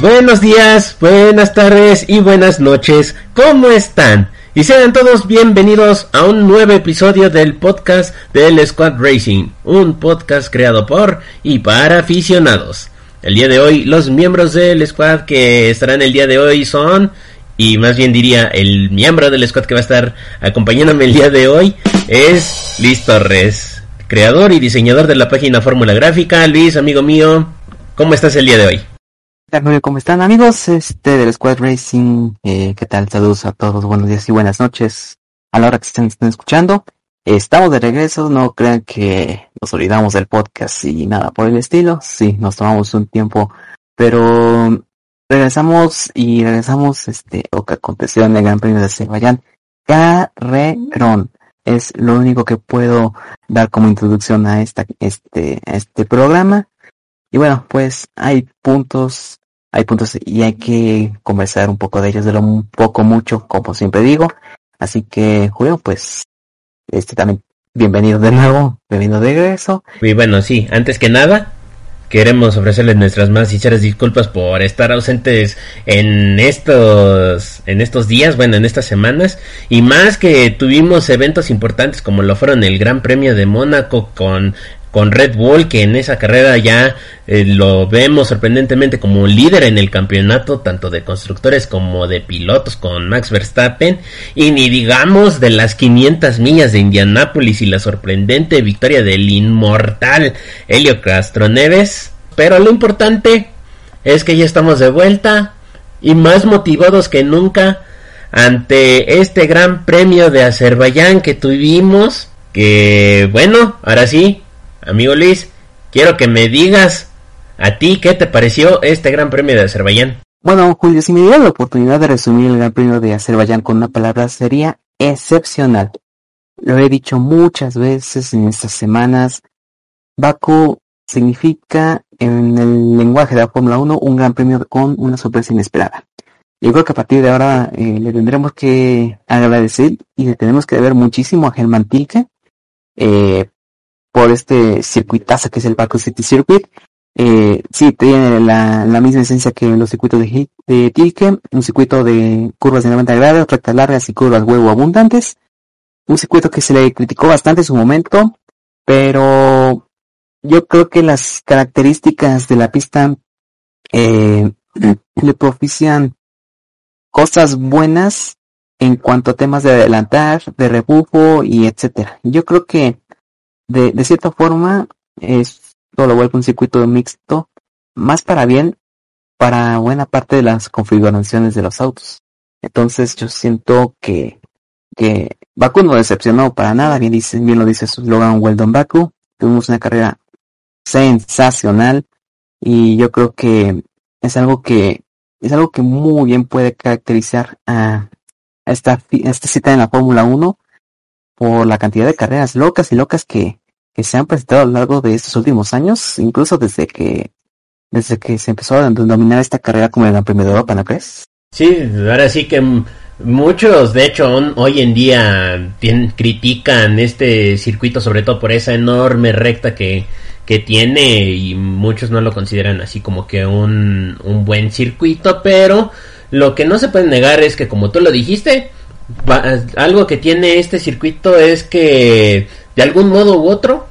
Buenos días, buenas tardes y buenas noches. ¿Cómo están? Y sean todos bienvenidos a un nuevo episodio del podcast del Squad Racing, un podcast creado por y para aficionados. El día de hoy, los miembros del squad que estarán el día de hoy son, y más bien diría, el miembro del squad que va a estar acompañándome el día de hoy es Luis Torres, creador y diseñador de la página Fórmula Gráfica. Luis, amigo mío, ¿cómo estás el día de hoy? ¿Cómo están amigos este del Squad Racing? Eh, ¿Qué tal? Saludos a todos, buenos días y buenas noches a la hora que estén, estén escuchando. Estamos de regreso, no crean que nos olvidamos del podcast y nada por el estilo. Sí, nos tomamos un tiempo, pero regresamos y regresamos este lo que aconteció en el Gran Premio de Azerbaiyán. Carrerón es lo único que puedo dar como introducción a esta este a este programa. Y bueno, pues hay puntos, hay puntos y hay que conversar un poco de ellos, de lo poco mucho, como siempre digo. Así que, Julio, pues este también, bienvenido de nuevo, bienvenido de regreso. Y bueno, sí, antes que nada, queremos ofrecerles nuestras más sinceras disculpas por estar ausentes en estos en estos días, bueno, en estas semanas y más que tuvimos eventos importantes como lo fueron el Gran Premio de Mónaco con con Red Bull, que en esa carrera ya eh, lo vemos sorprendentemente como líder en el campeonato, tanto de constructores como de pilotos, con Max Verstappen, y ni digamos de las 500 millas de Indianápolis y la sorprendente victoria del inmortal Helio Castro Neves. Pero lo importante es que ya estamos de vuelta y más motivados que nunca ante este gran premio de Azerbaiyán que tuvimos. Que bueno, ahora sí, Amigo Luis, quiero que me digas a ti qué te pareció este Gran Premio de Azerbaiyán. Bueno, Julio, si me dieras la oportunidad de resumir el Gran Premio de Azerbaiyán con una palabra, sería excepcional. Lo he dicho muchas veces en estas semanas. Baku significa en el lenguaje de la Fórmula 1 un gran premio con una sorpresa inesperada. Yo creo que a partir de ahora eh, le tendremos que agradecer y le tenemos que deber muchísimo a Germán Tilke eh, por este circuitazo que es el Baku City Circuit. Eh, sí, tiene la, la, misma esencia que los circuitos de, de Tilke, un circuito de curvas de 90 grados, rectas largas y curvas huevo abundantes. Un circuito que se le criticó bastante en su momento, pero yo creo que las características de la pista eh, le propician cosas buenas en cuanto a temas de adelantar, de rebufo y etcétera. Yo creo que de, de cierta forma, es lo vuelve un circuito mixto, más para bien, para buena parte de las configuraciones de los autos. Entonces yo siento que, que Baku no decepcionó para nada, bien, dice, bien lo dice su slogan Weldon Baku. Tuvimos una carrera sensacional y yo creo que es algo que es algo que muy bien puede caracterizar a esta, a esta cita en la Fórmula 1 por la cantidad de carreras locas y locas que, que se han presentado a lo largo de estos últimos años, incluso desde que desde que se empezó a denominar esta carrera como el Gran Premio de Europa, ¿no crees? Sí, ahora sí que muchos, de hecho, hoy en día tienen, critican este circuito, sobre todo por esa enorme recta que, que tiene y muchos no lo consideran así como que un, un buen circuito, pero lo que no se puede negar es que como tú lo dijiste, algo que tiene este circuito es que de algún modo u otro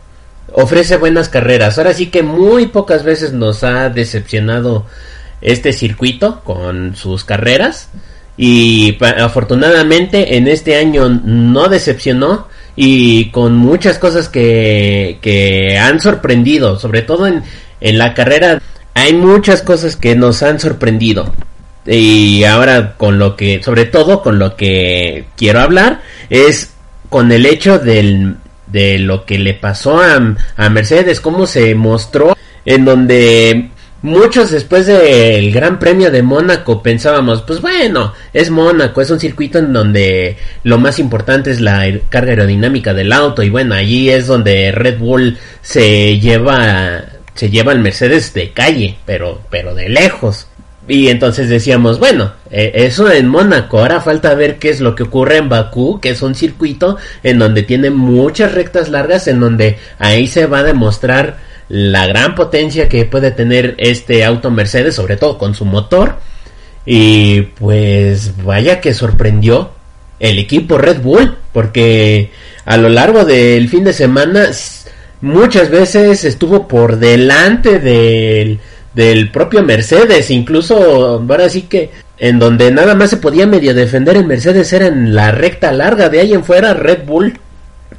ofrece buenas carreras. Ahora sí que muy pocas veces nos ha decepcionado este circuito con sus carreras y afortunadamente en este año no decepcionó y con muchas cosas que, que han sorprendido, sobre todo en, en la carrera hay muchas cosas que nos han sorprendido. Y ahora con lo que, sobre todo con lo que quiero hablar, es con el hecho del, de lo que le pasó a, a Mercedes, cómo se mostró en donde muchos después del Gran Premio de Mónaco pensábamos, pues bueno, es Mónaco, es un circuito en donde lo más importante es la carga aerodinámica del auto y bueno, allí es donde Red Bull se lleva se lleva al Mercedes de calle, pero pero de lejos. Y entonces decíamos, bueno, eh, eso en Mónaco, ahora falta ver qué es lo que ocurre en Bakú, que es un circuito en donde tiene muchas rectas largas, en donde ahí se va a demostrar la gran potencia que puede tener este auto Mercedes, sobre todo con su motor. Y pues vaya que sorprendió el equipo Red Bull, porque a lo largo del fin de semana muchas veces estuvo por delante del, del propio Mercedes, incluso ahora sí que en donde nada más se podía medio defender el Mercedes era en la recta larga, de ahí en fuera Red Bull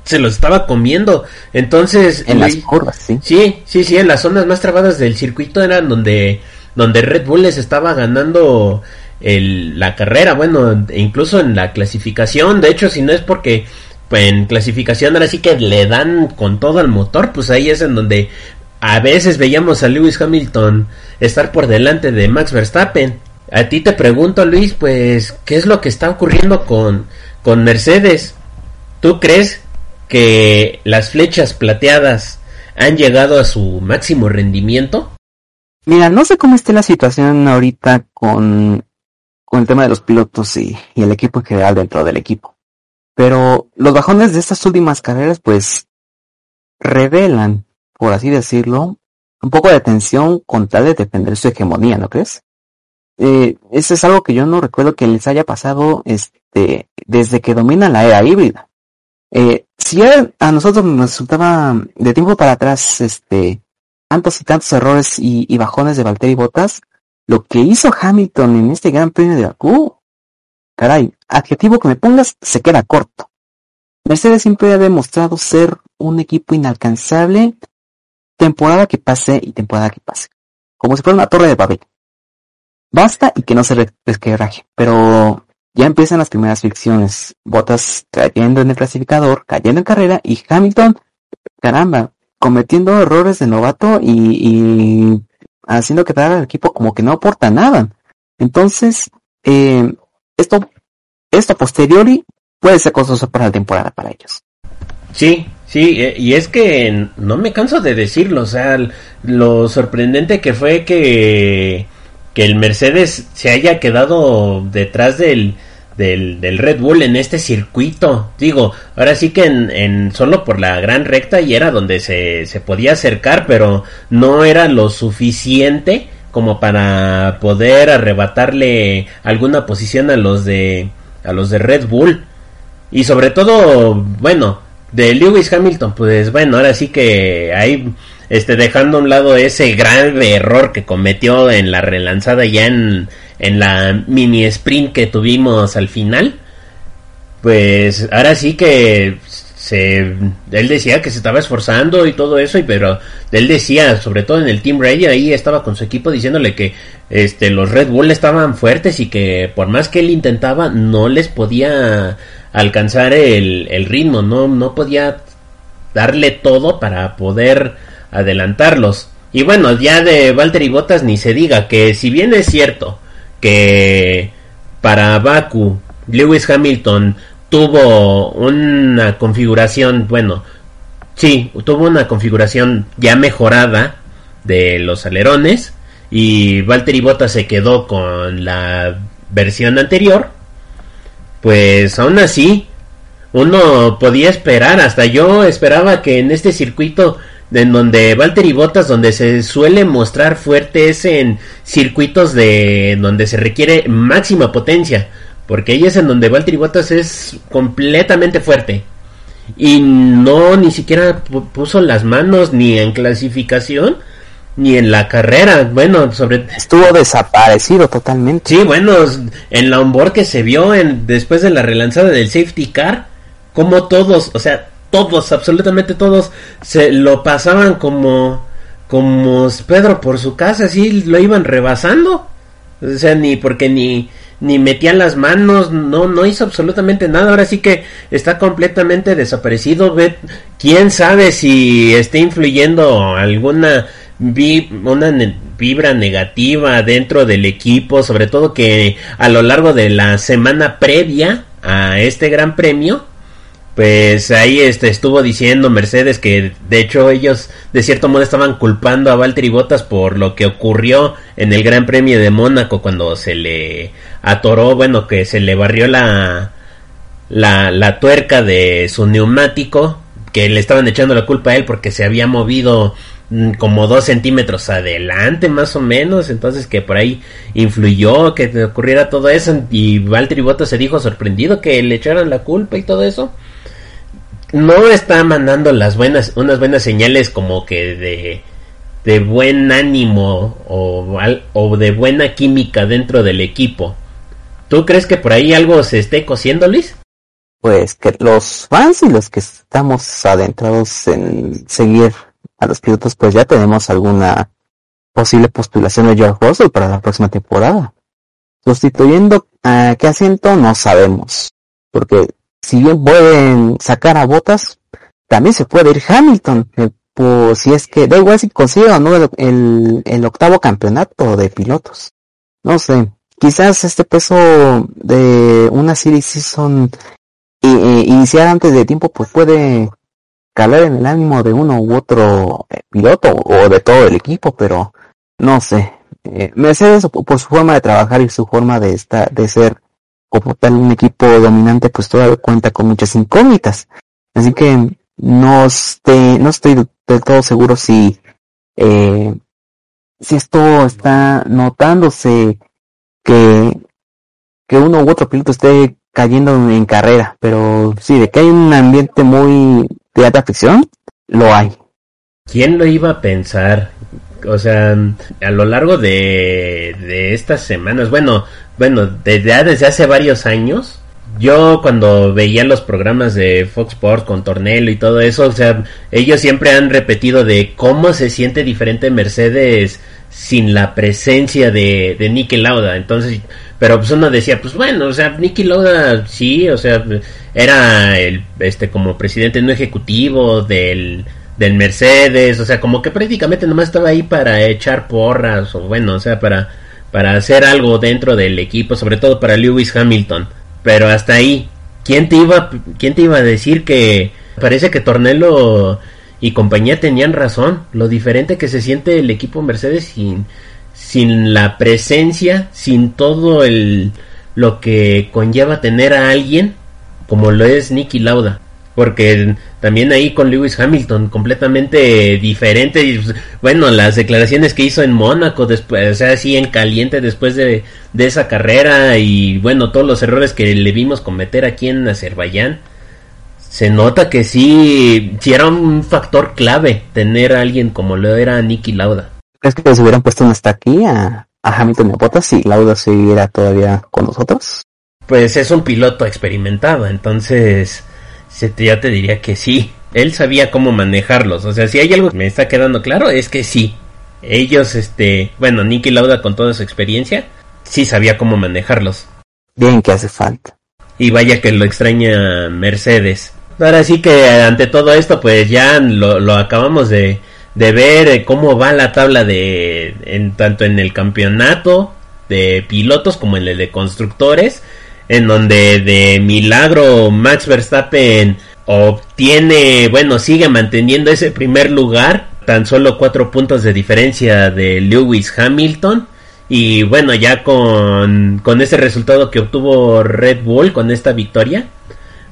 se lo estaba comiendo. Entonces, en las curvas, sí. Sí, sí, sí, en las zonas más trabadas del circuito eran donde donde Red Bull les estaba ganando el, la carrera, bueno, incluso en la clasificación, de hecho, si no es porque pues, en clasificación ahora sí que le dan con todo al motor, pues ahí es en donde a veces veíamos a Lewis Hamilton estar por delante de Max Verstappen. A ti te pregunto, Luis, pues, ¿qué es lo que está ocurriendo con, con Mercedes? ¿Tú crees que las flechas plateadas han llegado a su máximo rendimiento? Mira, no sé cómo esté la situación ahorita con, con el tema de los pilotos y, y el equipo en general dentro del equipo. Pero los bajones de estas últimas carreras pues revelan, por así decirlo, un poco de tensión con tal de defender su hegemonía, ¿no crees? Eh, eso es algo que yo no recuerdo que les haya pasado este, desde que domina la era híbrida. Eh, si a nosotros nos resultaba de tiempo para atrás, este, tantos y tantos errores y, bajones de Valtteri Bottas, lo que hizo Hamilton en este Gran Premio de Bakú, caray, adjetivo que me pongas se queda corto. Mercedes siempre ha demostrado ser un equipo inalcanzable, temporada que pase y temporada que pase, como si fuera una torre de Babel. Basta y que no se resquebraje, pero ya empiezan las primeras fricciones. Botas cayendo en el clasificador, cayendo en carrera y Hamilton, caramba, cometiendo errores de novato y, haciendo que al equipo como que no aporta nada. Entonces, eh, esto, esto posteriori puede ser costoso para la temporada para ellos. Sí, sí, eh, y es que no me canso de decirlo, o sea, lo sorprendente que fue que que el Mercedes se haya quedado detrás del, del, Red Bull en este circuito. Digo, ahora sí que en, solo por la gran recta y era donde se, se podía acercar, pero no era lo suficiente como para poder arrebatarle alguna posición a los de a los de Red Bull y sobre todo bueno de Lewis Hamilton pues bueno ahora sí que hay este, dejando a un lado ese gran error que cometió en la relanzada ya en, en la mini sprint que tuvimos al final, pues ahora sí que se, él decía que se estaba esforzando y todo eso, y pero él decía, sobre todo en el Team Radio, ahí estaba con su equipo diciéndole que este, los Red Bull estaban fuertes y que por más que él intentaba, no les podía alcanzar el, el ritmo, no, no podía darle todo para poder adelantarlos. Y bueno, ya de Valtteri Bottas ni se diga que si bien es cierto que para Baku Lewis Hamilton tuvo una configuración, bueno, sí, tuvo una configuración ya mejorada de los alerones y Valtteri Bottas se quedó con la versión anterior, pues aún así uno podía esperar, hasta yo esperaba que en este circuito en donde Valtteri Bottas, donde se suele mostrar fuerte es en circuitos de donde se requiere máxima potencia, porque ahí es en donde Valtteri Bottas es completamente fuerte. Y no ni siquiera puso las manos ni en clasificación ni en la carrera. Bueno, sobre estuvo desaparecido totalmente. Sí, bueno, en la onboard que se vio en después de la relanzada del safety car, como todos, o sea, todos, absolutamente todos, se lo pasaban como, como Pedro por su casa, así lo iban rebasando. O sea, ni porque ni, ni metían las manos, no, no hizo absolutamente nada. Ahora sí que está completamente desaparecido. Ve, quién sabe si está influyendo alguna una vibra negativa dentro del equipo, sobre todo que a lo largo de la semana previa a este gran premio, pues ahí este, estuvo diciendo Mercedes que de hecho ellos de cierto modo estaban culpando a Valtteri Bottas por lo que ocurrió en el Gran Premio de Mónaco cuando se le atoró, bueno, que se le barrió la, la, la tuerca de su neumático, que le estaban echando la culpa a él porque se había movido como dos centímetros adelante más o menos, entonces que por ahí influyó que ocurriera todo eso y Valtteri Bottas se dijo sorprendido que le echaran la culpa y todo eso. No está mandando las buenas, unas buenas señales como que de, de buen ánimo o, o de buena química dentro del equipo. ¿Tú crees que por ahí algo se esté cosiendo, Luis? Pues que los fans y los que estamos adentrados en seguir a los pilotos, pues ya tenemos alguna posible postulación de George Russell para la próxima temporada. Sustituyendo a qué asiento no sabemos, porque si bien pueden sacar a botas, también se puede ir Hamilton, eh, pues si es que da igual si consigue o no el, el octavo campeonato de pilotos. No sé, quizás este peso de una serie season iniciar antes de tiempo pues puede calar en el ánimo de uno u otro eh, piloto o de todo el equipo, pero no sé. Eh, Mercedes por su forma de trabajar y su forma de estar, de ser como tal un equipo dominante, pues todavía cuenta con muchas incógnitas. Así que no, esté, no estoy del todo seguro si, eh, si esto está notándose que, que uno u otro piloto esté cayendo en carrera, pero sí, de que hay un ambiente muy de ficción, lo hay. ¿Quién lo iba a pensar? O sea, a lo largo de, de estas semanas, bueno, bueno, desde, desde hace varios años, yo cuando veía los programas de Fox Sports con Tornelo y todo eso, o sea, ellos siempre han repetido de cómo se siente diferente Mercedes sin la presencia de, de Nicky Lauda. Entonces, pero pues uno decía, pues bueno, o sea, Nicky Lauda sí, o sea, era el, este, como presidente no ejecutivo del, del Mercedes, o sea, como que prácticamente nomás estaba ahí para echar porras, o bueno, o sea, para, para hacer algo dentro del equipo, sobre todo para Lewis Hamilton. Pero hasta ahí, ¿quién te iba, quién te iba a decir que parece que Tornello y compañía tenían razón? Lo diferente que se siente el equipo Mercedes sin, sin la presencia, sin todo el lo que conlleva tener a alguien como lo es Nicky Lauda porque también ahí con Lewis Hamilton completamente diferente y pues, bueno las declaraciones que hizo en Mónaco después o sea así en caliente después de, de esa carrera y bueno todos los errores que le vimos cometer aquí en Azerbaiyán se nota que sí, sí era un factor clave tener a alguien como lo era Nicky Lauda. ¿Crees que se hubieran puesto hasta aquí a, a Hamilton y Bottas si Lauda siguiera todavía con nosotros? Pues es un piloto experimentado, entonces ya te diría que sí. Él sabía cómo manejarlos. O sea, si hay algo que me está quedando claro es que sí. Ellos, este, bueno, Nicky Lauda con toda su experiencia, sí sabía cómo manejarlos. Bien que hace falta. Y vaya que lo extraña Mercedes. Ahora sí que ante todo esto, pues ya lo, lo acabamos de, de ver eh, cómo va la tabla de en, tanto en el campeonato de pilotos como en el de constructores en donde de milagro Max Verstappen obtiene, bueno, sigue manteniendo ese primer lugar, tan solo cuatro puntos de diferencia de Lewis Hamilton. Y bueno, ya con, con ese resultado que obtuvo Red Bull con esta victoria,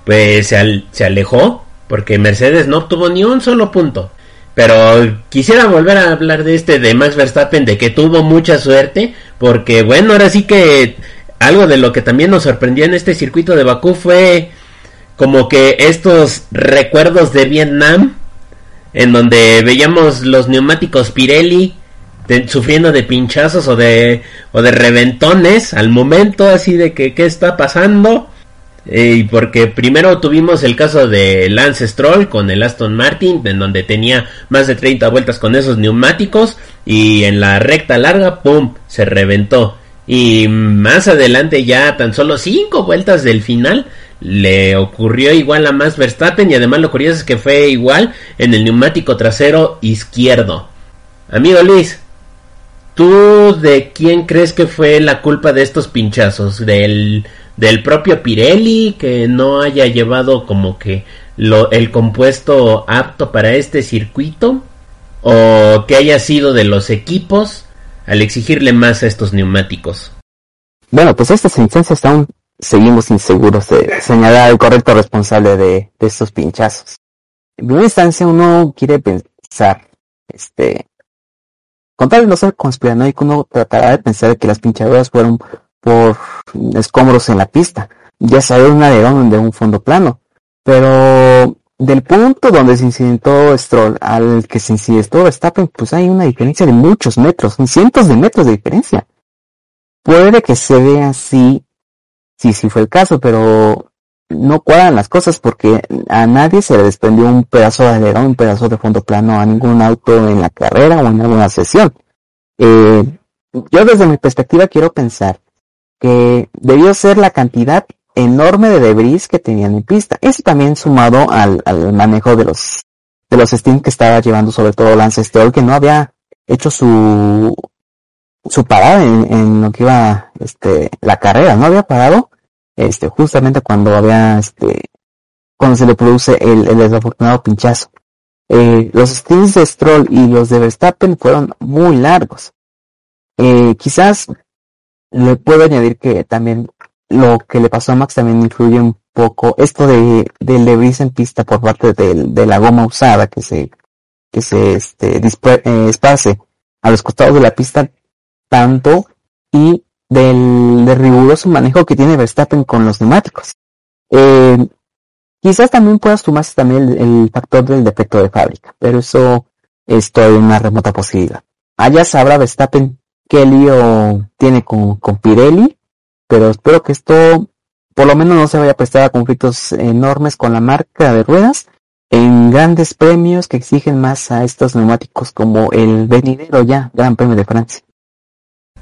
pues se, se alejó, porque Mercedes no obtuvo ni un solo punto. Pero quisiera volver a hablar de este de Max Verstappen, de que tuvo mucha suerte, porque bueno, ahora sí que algo de lo que también nos sorprendió en este circuito de Bakú fue como que estos recuerdos de Vietnam, en donde veíamos los neumáticos Pirelli sufriendo de pinchazos o de, o de reventones al momento, así de que qué está pasando. Y porque primero tuvimos el caso de Lance Stroll con el Aston Martin, en donde tenía más de 30 vueltas con esos neumáticos y en la recta larga, ¡pum!, se reventó. Y más adelante, ya tan solo cinco vueltas del final, le ocurrió igual a Max Verstappen y además lo curioso es que fue igual en el neumático trasero izquierdo. Amigo Luis, ¿tú de quién crees que fue la culpa de estos pinchazos? ¿Del, del propio Pirelli que no haya llevado como que lo, el compuesto apto para este circuito? ¿O que haya sido de los equipos? al exigirle más a estos neumáticos. Bueno, pues estas instancias aún seguimos inseguros de señalar al correcto responsable de, estos pinchazos. En primera instancia uno quiere pensar este, con tal de no ser conspiranoico, uno tratará de pensar que las pinchaduras fueron por escombros en la pista, ya sea de un alerón de un fondo plano. Pero del punto donde se incidentó Stroll al que se incidentó Verstappen, pues hay una diferencia de muchos metros, cientos de metros de diferencia. Puede que se vea así, sí, sí fue el caso, pero no cuadran las cosas porque a nadie se le desprendió un pedazo de alerón, un pedazo de fondo plano a ningún auto en la carrera o en alguna sesión. Eh, yo desde mi perspectiva quiero pensar que debió ser la cantidad enorme de debris que tenían en pista. Eso también sumado al, manejo de los de los Steam que estaba llevando sobre todo Lance Stroll, que no había hecho su su parada en, en, lo que iba este la carrera, no había parado este justamente cuando había este cuando se le produce el, desafortunado pinchazo. Eh, los stints de Stroll y los de Verstappen fueron muy largos. Eh, quizás le puedo añadir que también lo que le pasó a Max también influye un poco esto de del debris en pista por parte de, de, la goma usada que se que se este, eh, esparce a los costados de la pista tanto y del, del, riguroso manejo que tiene Verstappen con los neumáticos. Eh, quizás también puedas sumarse también el, factor del defecto de fábrica, pero eso estoy en una remota posibilidad. Allá sabrá Verstappen qué lío tiene con, con Pirelli pero espero que esto por lo menos no se vaya a prestar a conflictos enormes con la marca de ruedas en grandes premios que exigen más a estos neumáticos como el venidero ya Gran Premio de Francia.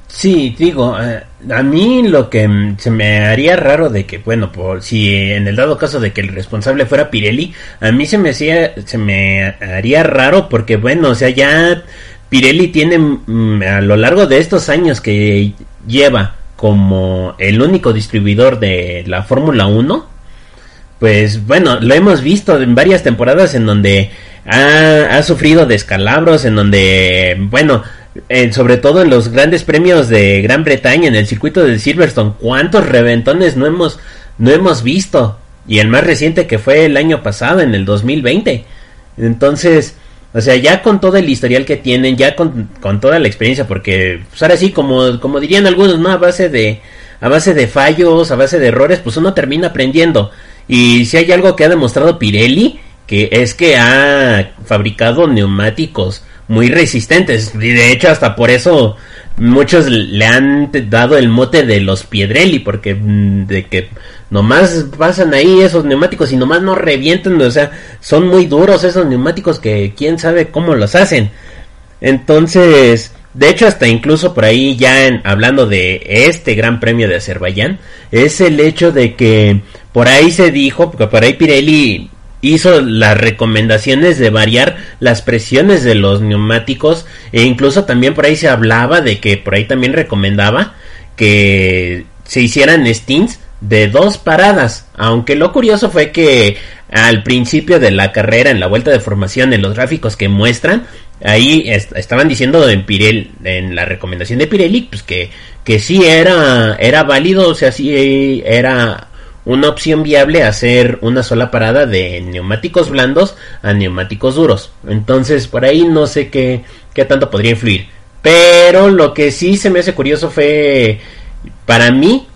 Sí, digo, eh, a mí lo que se me haría raro de que, bueno, por si en el dado caso de que el responsable fuera Pirelli, a mí se me hacía, se me haría raro porque, bueno, o sea, ya Pirelli tiene mm, a lo largo de estos años que lleva como el único distribuidor de la Fórmula 1, pues bueno, lo hemos visto en varias temporadas en donde ha, sufrido descalabros, en donde, bueno, sobre todo en los grandes premios de Gran Bretaña, en el circuito de Silverstone, ¿cuántos reventones no hemos, no hemos visto? Y el más reciente que fue el año pasado, en el 2020. Entonces, o sea, ya con todo el historial que tienen, ya con, con toda la experiencia, porque pues ahora sí, como, como dirían algunos, ¿no? A base de, a base de fallos, a base de errores, pues uno termina aprendiendo. Y si hay algo que ha demostrado Pirelli, que es que ha fabricado neumáticos muy resistentes. Y de hecho, hasta por eso muchos le han dado el mote de los Piedrelli, porque mm, de que nomás pasan ahí esos neumáticos y nomás no revientan, o sea, son muy duros esos neumáticos que quién sabe cómo los hacen. Entonces, de hecho, hasta incluso por ahí ya hablando de este Gran Premio de Azerbaiyán, es el hecho de que por ahí se dijo, porque por ahí Pirelli hizo las recomendaciones de variar las presiones de los neumáticos e incluso también por ahí se hablaba de que por ahí también recomendaba que se hicieran stints de dos paradas, aunque lo curioso fue que al principio de la carrera, en la vuelta de formación, en los gráficos que muestran, ahí estaban diciendo en Pirelli, en la recomendación de Pirelli, pues que, que sí era, era válido, o sea, sí era una opción viable hacer una sola parada de neumáticos blandos a neumáticos duros. Entonces, por ahí no sé qué, qué tanto podría influir. Pero lo que sí se me hace curioso fue, para mí,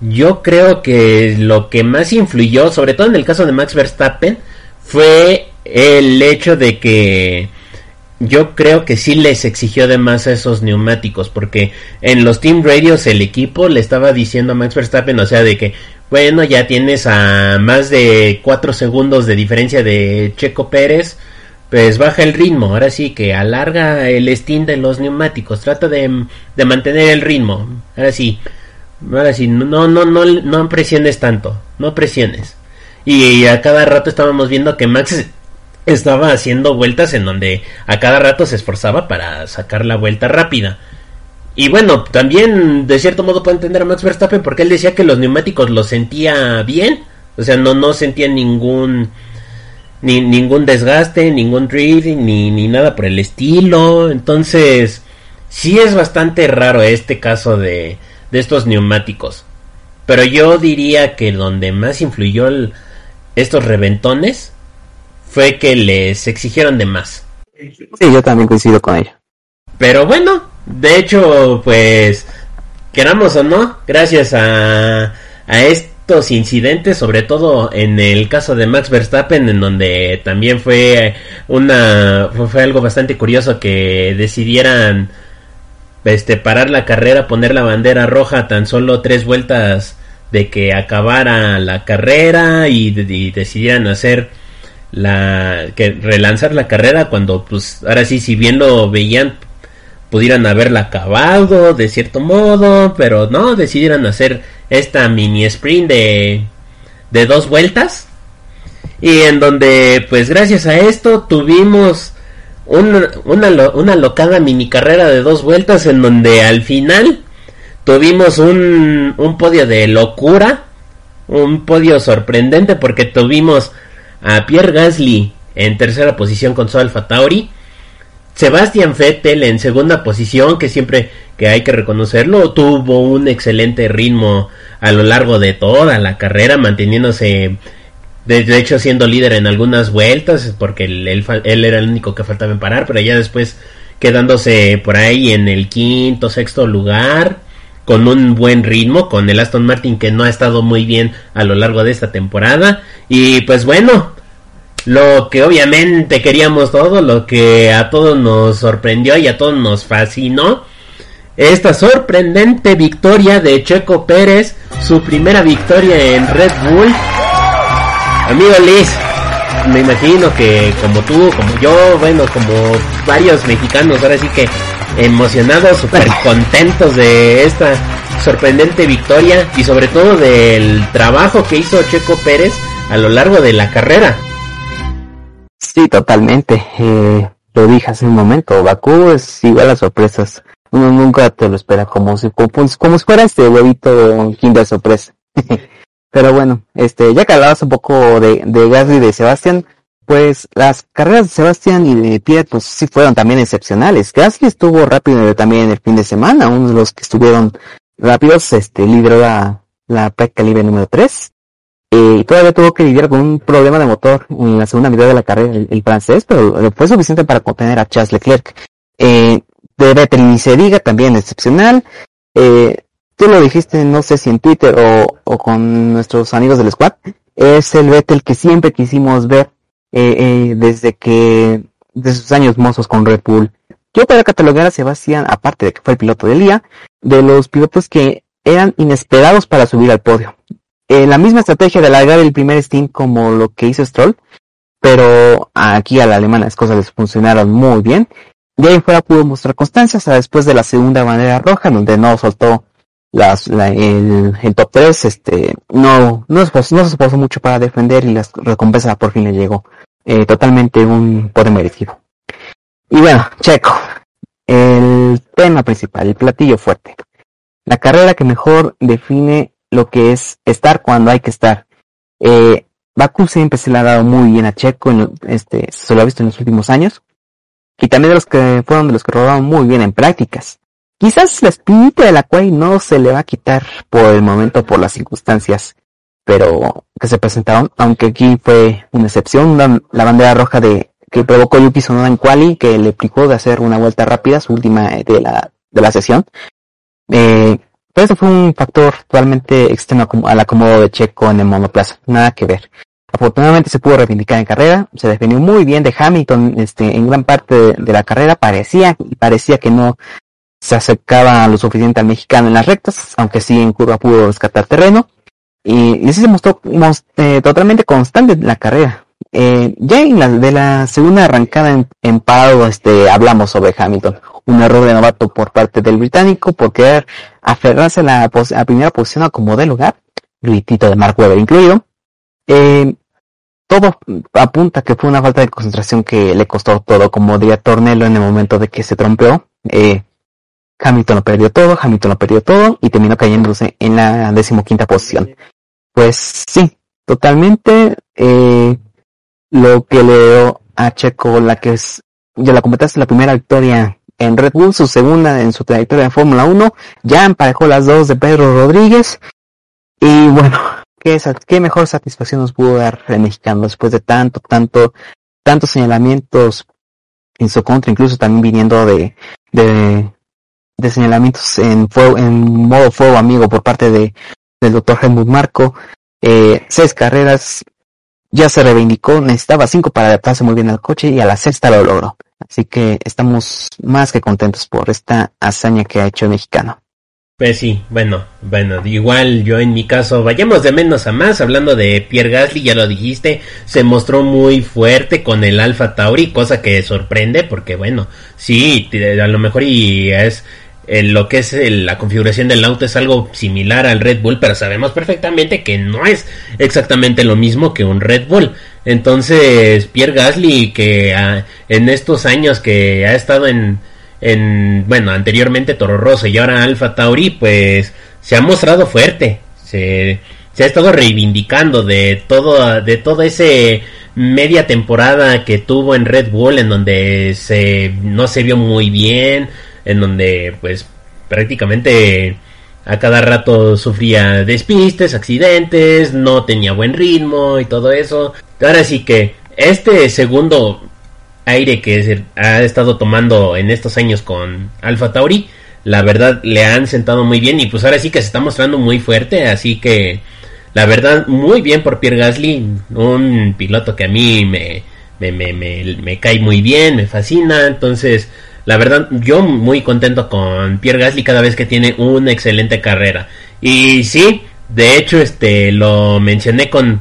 yo creo que lo que más influyó, sobre todo en el caso de Max Verstappen, fue el hecho de que yo creo que sí les exigió de más a esos neumáticos, porque en los Team Radios el equipo le estaba diciendo a Max Verstappen, o sea, de que, bueno, ya tienes a más de 4 segundos de diferencia de Checo Pérez, pues baja el ritmo, ahora sí que alarga el steam de los neumáticos, trata de, de mantener el ritmo, ahora sí, Ahora sí, no, no, no, no presiones tanto, no presiones. Y, a cada rato estábamos viendo que Max estaba haciendo vueltas en donde a cada rato se esforzaba para sacar la vuelta rápida. Y bueno, también de cierto modo puedo entender a Max Verstappen porque él decía que los neumáticos los sentía bien, o sea, no, no sentía ningún ni, ningún desgaste, ningún drifting, ni, ni nada por el estilo. Entonces, sí es bastante raro este caso de, de estos neumáticos. Pero yo diría que donde más influyó estos reventones fue que les exigieron de más. Sí, yo también coincido con ella. Pero bueno, de hecho, pues, queramos o no, gracias a, a estos incidentes, sobre todo en el caso de Max Verstappen, en donde también fue una, fue, algo bastante curioso que decidieran, este, parar la carrera, poner la bandera roja tan solo tres vueltas de que acabara la carrera y, y decidieran hacer la que relanzar la carrera cuando pues ahora sí si bien lo veían pudieran haberla acabado de cierto modo, pero no, decidieron hacer esta mini sprint de, de dos vueltas. Y en donde, pues gracias a esto, tuvimos una, una, una locada mini carrera de dos vueltas en donde al final tuvimos un, un podio de locura, un podio sorprendente porque tuvimos a Pierre Gasly en tercera posición con su Alfa Tauri Sebastian Vettel en segunda posición, que siempre que hay que reconocerlo, tuvo un excelente ritmo a lo largo de toda la carrera, manteniéndose, de, hecho siendo líder en algunas vueltas, porque él, él, era el único que faltaba en parar, pero ya después quedándose por ahí en el quinto, sexto lugar, con un buen ritmo, con el Aston Martin que no ha estado muy bien a lo largo de esta temporada. Y pues bueno, lo que obviamente queríamos todo, lo que a todos nos sorprendió y a todos nos fascinó. Esta sorprendente victoria de Checo Pérez, su primera victoria en Red Bull. Amigo Liz, me imagino que como tú, como yo, bueno, como varios mexicanos, ahora sí que emocionados, súper contentos de esta sorprendente victoria y sobre todo del trabajo que hizo Checo Pérez a lo largo de la carrera. Sí, totalmente. Eh, lo dije hace un momento, Bakú es igual a sorpresas. Uno nunca te lo espera como si, como, si fuera este huevito Kinder sorpresa. Pero bueno, este, ya que hablabas un poco de, de Gasly y de Sebastián, pues las carreras de Sebastián y de Pierre pues sí fueron también excepcionales. Gasly estuvo rápido también el fin de semana, uno de los que estuvieron rápidos, este, lideró la, la práctica libre número 3 y todavía tuvo que lidiar con un problema de motor en la segunda mitad de la carrera, el, francés, pero fue suficiente para contener a Charles Leclerc. Eh, de Vettel ni se diga, también excepcional. Eh, tú lo dijiste, no sé si en Twitter o, o con nuestros amigos del squad, es el Vettel que siempre quisimos ver eh, eh, desde que, de sus años mozos con Red Bull. Yo para catalogar a Sebastián, aparte de que fue el piloto del día, de los pilotos que eran inesperados para subir al podio. Eh, la misma estrategia de alargar el primer Steam como lo que hizo Stroll, pero aquí a la alemana las cosas les funcionaron muy bien. Y ahí fuera pudo mostrar constancia hasta después de la segunda bandera roja, donde no soltó las, el, top 3, este, no, no, se esforzó, mucho para defender y las recompensas por fin le llegó. Eh, totalmente un poder merecido. Y bueno, Checo, el tema principal, el platillo fuerte. La carrera que mejor define lo que es estar cuando hay que estar. Eh, Baku siempre se le ha dado muy bien a Checo, este, se lo ha visto en los últimos años. Y también de los que fueron de los que robaron muy bien en prácticas. Quizás la espinita de la cual no se le va a quitar por el momento por las circunstancias, pero que se presentaron, aunque aquí fue una excepción, la bandera roja de que provocó Yuki Sonoda en quali, que le aplicó de hacer una vuelta rápida, su última de la, de la sesión. Eh, eso fue un factor totalmente externo al acomodo de Checo en el monoplaza, nada que ver. Afortunadamente se pudo reivindicar en carrera, se defendió muy bien de Hamilton, este, en gran parte de, la carrera parecía, parecía que no se acercaba lo suficiente al mexicano en las rectas, aunque sí en curva pudo rescatar terreno, y, así se mostró eh, totalmente constante en la carrera. Eh, ya en la, de la segunda arrancada en, en este, hablamos sobre Hamilton un error de novato por parte del británico por querer aferrarse a la, primera posición como de lugar, gritito de Mark Webber incluido. Eh, todo apunta que fue una falta de concentración que le costó todo, como diría Tornello en el momento de que se trompeó. Eh, Hamilton lo perdió todo, Hamilton lo perdió todo y terminó cayéndose en la decimoquinta posición. Pues sí, totalmente eh, lo que le dio a Checo la que es, ya la completaste la primera victoria en Red Bull, su segunda en su trayectoria de Fórmula 1. Ya emparejó las dos de Pedro Rodríguez. Y bueno, qué, qué mejor satisfacción nos pudo dar el mexicano después de tanto, tanto, tantos señalamientos en su contra, incluso también viniendo de, de, de señalamientos en, fuego, en modo fuego amigo por parte de, del doctor Helmut Marco. Eh, seis carreras, ya se reivindicó, necesitaba cinco para adaptarse muy bien al coche y a la sexta lo logró. Así que estamos más que contentos por esta hazaña que ha hecho el mexicano. Pues sí, bueno, bueno, igual yo en mi caso, vayamos de menos a más, hablando de Pierre Gasly, ya lo dijiste, se mostró muy fuerte con el Alfa Tauri, cosa que sorprende porque bueno, sí, a lo mejor y es lo que es la configuración del auto es algo similar al Red Bull, pero sabemos perfectamente que no es exactamente lo mismo que un Red Bull. Entonces, Pierre Gasly, que ah, en estos años que ha estado en, en, bueno, anteriormente Toro Rosso y ahora Alfa Tauri, pues se ha mostrado fuerte, se, ha estado reivindicando de todo, de toda ese media temporada que tuvo en Red Bull, en donde se, no se vio muy bien, en donde pues prácticamente a cada rato sufría despistes, accidentes, no tenía buen ritmo y todo eso. Ahora sí que este segundo aire que ha estado tomando en estos años con Alfa Tauri, la verdad le han sentado muy bien y pues ahora sí que se está mostrando muy fuerte, así que la verdad muy bien por Pierre Gasly, un piloto que a mí me, me, me, me, cae muy bien, me fascina, entonces la verdad yo muy contento con Pierre Gasly cada vez que tiene una excelente carrera. Y sí, de hecho este lo mencioné con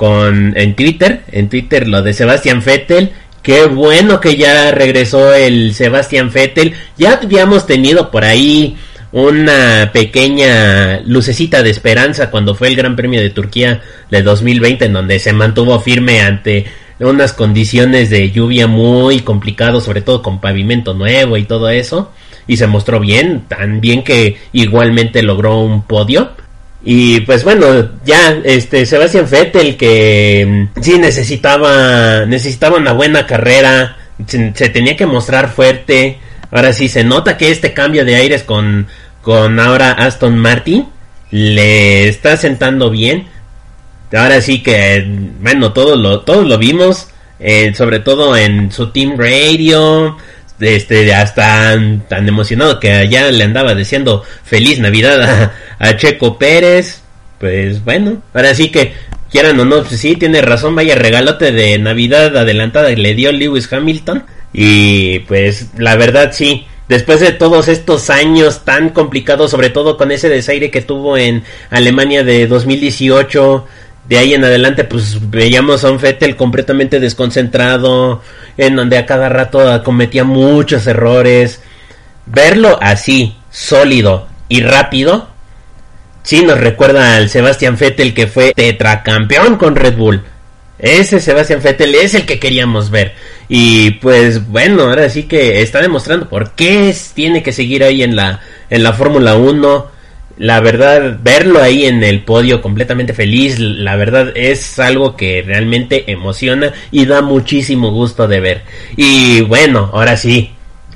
con en Twitter, en Twitter lo de Sebastian Vettel Qué bueno que ya regresó el Sebastian Vettel. Ya habíamos tenido por ahí una pequeña lucecita de esperanza cuando fue el Gran Premio de Turquía de 2020 en donde se mantuvo firme ante unas condiciones de lluvia muy complicado, sobre todo con pavimento nuevo y todo eso, y se mostró bien, tan bien que igualmente logró un podio. Y pues bueno, ya este Sebastián Vettel que mm, sí necesitaba necesitaba una buena carrera, se, tenía que mostrar fuerte. Ahora sí se nota que este cambio de aires con con ahora Aston Martin le está sentando bien. Ahora sí que bueno, todos lo todos lo vimos, eh, sobre todo en su team radio, este ya están tan emocionado que allá le andaba diciendo feliz navidad a, Checo Pérez. Pues bueno ahora sí que quieran o no pues sí tiene razón vaya regalote de navidad adelantada que le dio Lewis Hamilton. Y pues la verdad sí después de todos estos años tan complicados sobre todo con ese desaire que tuvo en Alemania de 2018 de ahí en adelante pues veíamos a un Fettel completamente desconcentrado, en donde a cada rato cometía muchos errores. Verlo así, sólido y rápido, sí nos recuerda al Sebastian Vettel que fue tetracampeón con Red Bull. Ese Sebastian Vettel es el que queríamos ver. Y pues bueno, ahora sí que está demostrando por qué tiene que seguir ahí en la, en la Fórmula 1 la verdad, verlo ahí en el podio completamente feliz, la verdad es algo que realmente emociona y da muchísimo gusto de ver. Y bueno, ahora sí,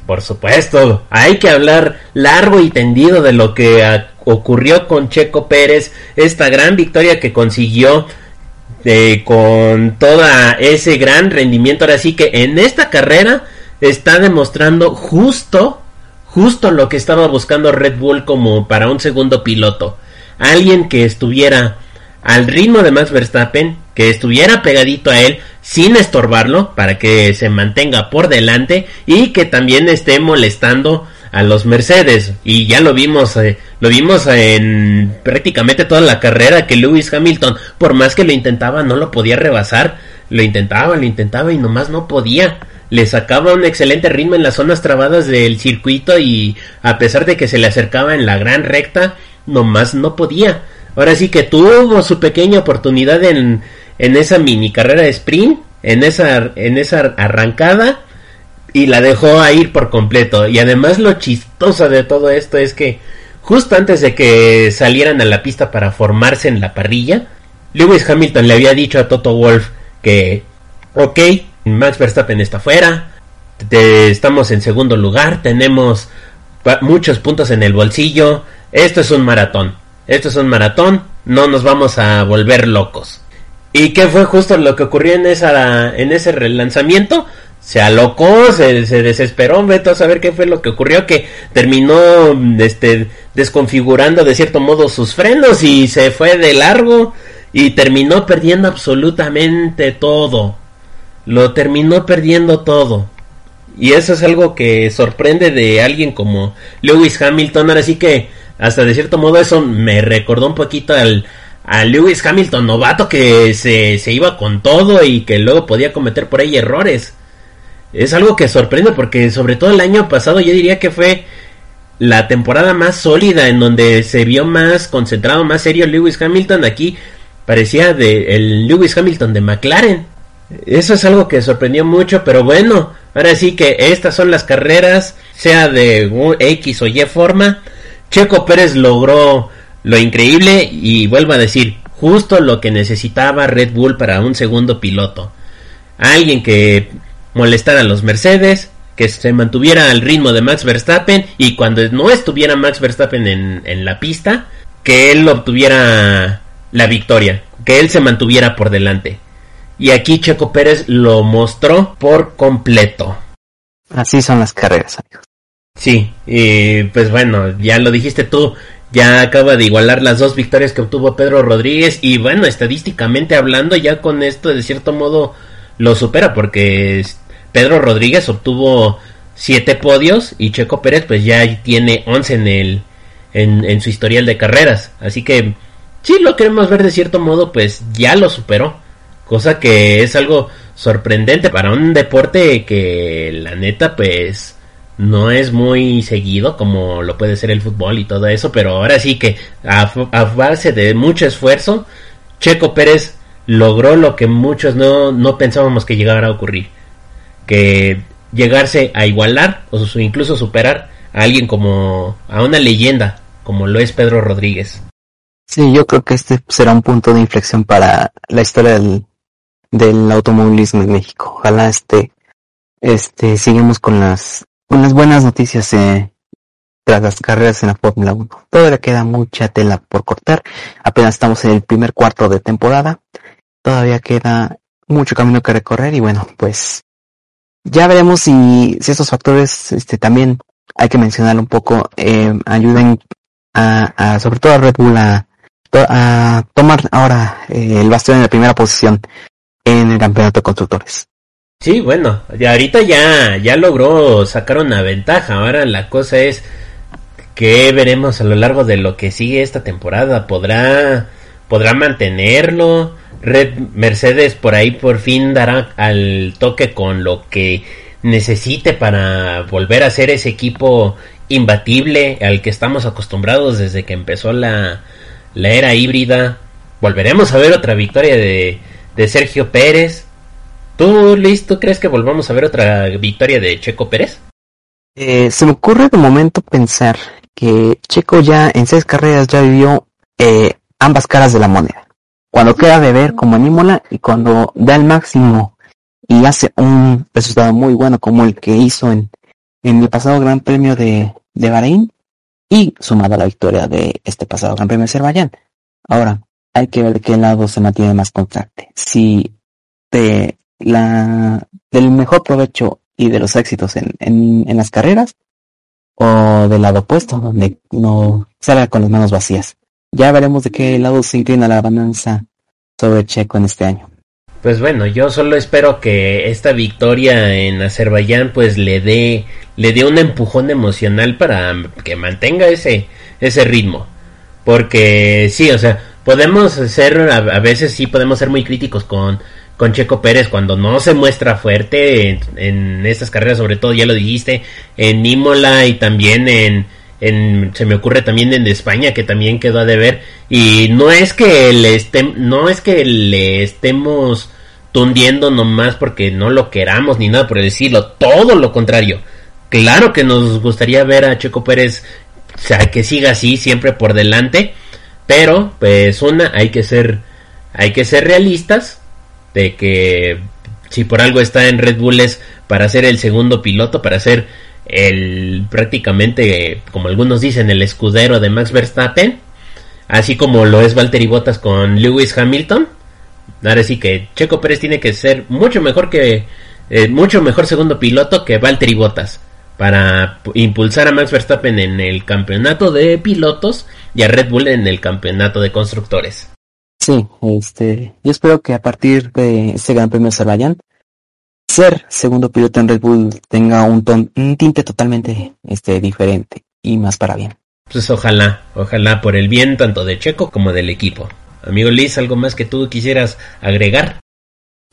por supuesto, hay que hablar largo y tendido de lo que ocurrió con Checo Pérez, esta gran victoria que consiguió eh, con todo ese gran rendimiento. Ahora sí que en esta carrera está demostrando justo justo lo que estaba buscando Red Bull como para un segundo piloto. Alguien que estuviera al ritmo de Max Verstappen, que estuviera pegadito a él sin estorbarlo para que se mantenga por delante y que también esté molestando a los Mercedes. Y ya lo vimos eh, lo vimos en prácticamente toda la carrera que Lewis Hamilton por más que lo intentaba no lo podía rebasar. Lo intentaba lo intentaba y nomás no podía le sacaba un excelente ritmo en las zonas trabadas del circuito y a pesar de que se le acercaba en la gran recta, nomás no podía. Ahora sí que tuvo su pequeña oportunidad en, en esa mini carrera de sprint, en esa, en esa arrancada, y la dejó a ir por completo. Y además lo chistoso de todo esto es que justo antes de que salieran a la pista para formarse en la parrilla, Lewis Hamilton le había dicho a Toto Wolf que, ok, Max Verstappen está fuera. estamos en segundo lugar. Tenemos muchos puntos en el bolsillo. Esto es un maratón. Esto es un maratón. No nos vamos a volver locos. ¿Y qué fue justo lo que ocurrió en, esa, en ese relanzamiento? se alocó, se, se desesperó, vete a saber qué fue lo que ocurrió, que terminó este, desconfigurando de cierto modo sus frenos y se fue de largo y terminó perdiendo absolutamente todo. Lo terminó perdiendo todo. Y eso es algo que sorprende de alguien como Lewis Hamilton. Ahora sí que hasta de cierto modo eso me recordó un poquito al, Lewis Hamilton novato que se, se iba con todo y que luego podía cometer por ahí errores es algo que sorprende porque sobre todo el año pasado yo diría que fue la temporada más sólida en donde se vio más concentrado, más serio Lewis Hamilton. Aquí parecía de el Lewis Hamilton de McLaren. Eso es algo que sorprendió mucho, pero bueno, ahora sí que estas son las carreras, sea de X o Y forma. Checo Pérez logró lo increíble y vuelvo a decir, justo lo que necesitaba Red Bull para un segundo piloto. Alguien que molestar a los Mercedes, que se mantuviera al ritmo de Max Verstappen y cuando no estuviera Max Verstappen en, en la pista, que él obtuviera la victoria, que él se mantuviera por delante. Y aquí Checo Pérez lo mostró por completo. Así son las carreras, amigos. Sí, y pues bueno, ya lo dijiste tú, ya acaba de igualar las dos victorias que obtuvo Pedro Rodríguez y bueno, estadísticamente hablando ya con esto de cierto modo lo supera porque Pedro Rodríguez obtuvo siete podios y Checo Pérez pues ya tiene 11 en el en, su historial de carreras así que si lo queremos ver de cierto modo pues ya lo superó cosa que es algo sorprendente para un deporte que la neta pues no es muy seguido como lo puede ser el fútbol y todo eso pero ahora sí que a, base de mucho esfuerzo Checo Pérez logró lo que muchos no, no pensábamos que llegara a ocurrir que llegarse a igualar o incluso superar a alguien como a una leyenda como lo es Pedro Rodríguez. Sí, yo creo que este será un punto de inflexión para la historia del, del automovilismo en México. Ojalá este, este, sigamos con las, con las buenas noticias eh, tras las carreras en la Fórmula 1. Todavía queda mucha tela por cortar. Apenas estamos en el primer cuarto de temporada. Todavía queda mucho camino que recorrer y bueno, pues ya veremos si, si estos factores este, también hay que mencionar un poco, eh, ayuden a, a, sobre todo a Red Bull a, a tomar ahora eh, el bastón en la primera posición en el campeonato de constructores. Sí, bueno, ya ahorita ya, ya logró sacar una ventaja. Ahora la cosa es que veremos a lo largo de lo que sigue esta temporada. ¿Podrá, podrá mantenerlo? Red Mercedes por ahí por fin dará al toque con lo que necesite para volver a ser ese equipo imbatible al que estamos acostumbrados desde que empezó la, la era híbrida. Volveremos a ver otra victoria de, de Sergio Pérez. ¿Tú, Liz, tú crees que volvamos a ver otra victoria de Checo Pérez? Eh, se me ocurre de momento pensar que Checo ya en seis carreras ya vivió eh, ambas caras de la moneda cuando queda de ver como en y cuando da el máximo y hace un resultado muy bueno como el que hizo en, en el pasado Gran Premio de, de Bahrein y sumado a la victoria de este pasado Gran Premio de Azerbaiyán. Ahora, hay que ver de qué lado se mantiene más contraste. Si de la, del mejor provecho y de los éxitos en, en, en las carreras o del lado opuesto, donde no salga con las manos vacías. Ya veremos de qué lado se inclina la balanza sobre Checo en este año. Pues bueno, yo solo espero que esta victoria en Azerbaiyán pues le dé le dé un empujón emocional para que mantenga ese ese ritmo. Porque sí, o sea, podemos ser a, veces sí podemos ser muy críticos con con Checo Pérez cuando no se muestra fuerte en, en estas carreras, sobre todo ya lo dijiste, en Imola y también en se me ocurre también en España que también quedó a deber y no es que le no es que le estemos tundiendo nomás porque no lo queramos ni nada por decirlo, todo lo contrario. Claro que nos gustaría ver a Checo Pérez que siga así siempre por delante, pero pues una hay que ser hay que ser realistas de que si por algo está en Red Bull es para ser el segundo piloto, para ser el prácticamente, como algunos dicen, el escudero de Max Verstappen, así como lo es Valtteri Bottas con Lewis Hamilton. Ahora sí que Checo Pérez tiene que ser mucho mejor que, eh, mucho mejor segundo piloto que Valtteri Bottas para impulsar a Max Verstappen en el campeonato de pilotos y a Red Bull en el campeonato de constructores. Sí, este, yo espero que a partir de este Gran Premio Azerbaiyán ser segundo piloto en Red Bull tenga un, ton, un tinte totalmente este, diferente y más para bien. Pues ojalá, ojalá por el bien tanto de Checo como del equipo. Amigo Liz, ¿algo más que tú quisieras agregar?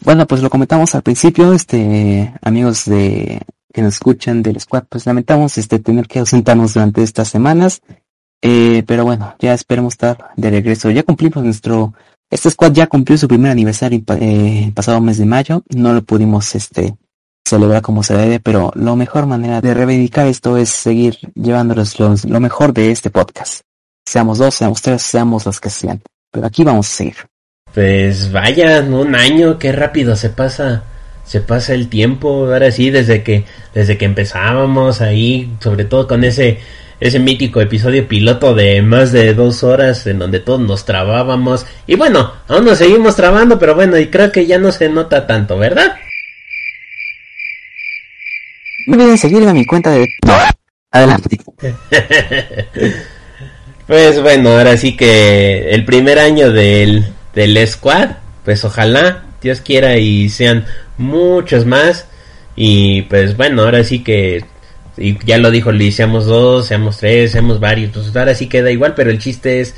Bueno, pues lo comentamos al principio, este, amigos de que nos escuchan del squad, pues lamentamos este tener que ausentarnos durante estas semanas, eh, pero bueno, ya esperemos estar de regreso. Ya cumplimos nuestro, este squad ya cumplió su primer aniversario eh, pasado mes de mayo, no lo pudimos este celebrar como se debe, pero la mejor manera de reivindicar esto es seguir llevándoles lo mejor de este podcast. Seamos dos, seamos tres, seamos los que sean. Pero aquí vamos a seguir. Pues vaya, un año, qué rápido se pasa, se pasa el tiempo. Ahora sí, desde que, desde que empezábamos ahí, sobre todo con ese, ese mítico episodio piloto de más de dos horas en donde todos nos trabábamos. Y bueno, aún nos seguimos trabando, pero bueno, y creo que ya no se nota tanto, ¿verdad? No olviden seguirme a mi cuenta de... No, adelante. pues bueno, ahora sí que el primer año del, del squad, pues ojalá, Dios quiera y sean muchos más. Y pues bueno, ahora sí que y ya lo dijo Liz, seamos dos, seamos tres, seamos varios, pues ahora sí queda igual, pero el chiste es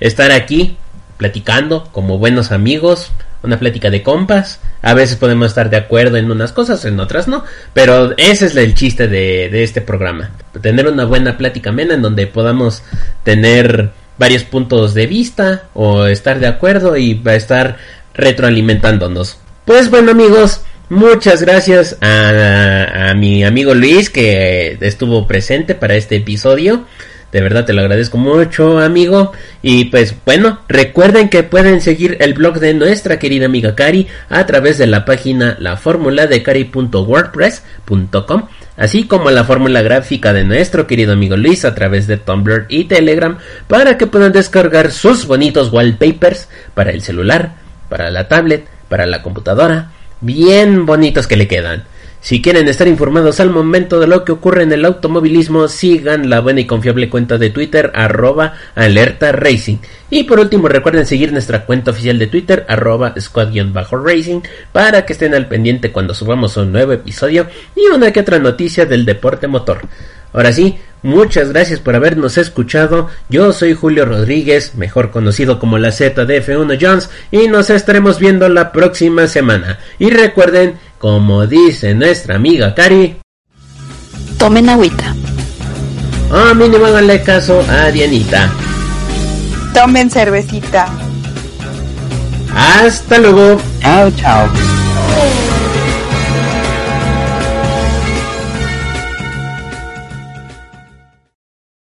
estar aquí platicando como buenos amigos, una plática de compas. A veces podemos estar de acuerdo en unas cosas, en otras no. Pero ese es el chiste de, este programa. Tener una buena plática amena en donde podamos tener varios puntos de vista o estar de acuerdo y estar retroalimentándonos. Pues bueno amigos, muchas gracias a, mi amigo Luis que estuvo presente para este episodio. De verdad te lo agradezco mucho, amigo. Y pues bueno, recuerden que pueden seguir el blog de nuestra querida amiga Cari a través de la página laformuladecari.wordpress.com, así como la fórmula gráfica de nuestro querido amigo Luis a través de Tumblr y Telegram para que puedan descargar sus bonitos wallpapers para el celular, para la tablet, para la computadora, bien bonitos que le quedan. Si quieren estar informados al momento de lo que ocurre en el automovilismo, sigan la buena y confiable cuenta de Twitter arroba alerta racing. Y por último recuerden seguir nuestra cuenta oficial de Twitter arroba squad-racing para que estén al pendiente cuando subamos un nuevo episodio y una que otra noticia del deporte motor. Ahora sí, muchas gracias por habernos escuchado. Yo soy Julio Rodríguez, mejor conocido como la Z de F1 Jones, y nos estaremos viendo la próxima semana. Y recuerden como dice nuestra amiga Cari. Tomen agüita. A mínimo háganle caso a Dianita. Tomen cervecita. Hasta luego. Chao, chao.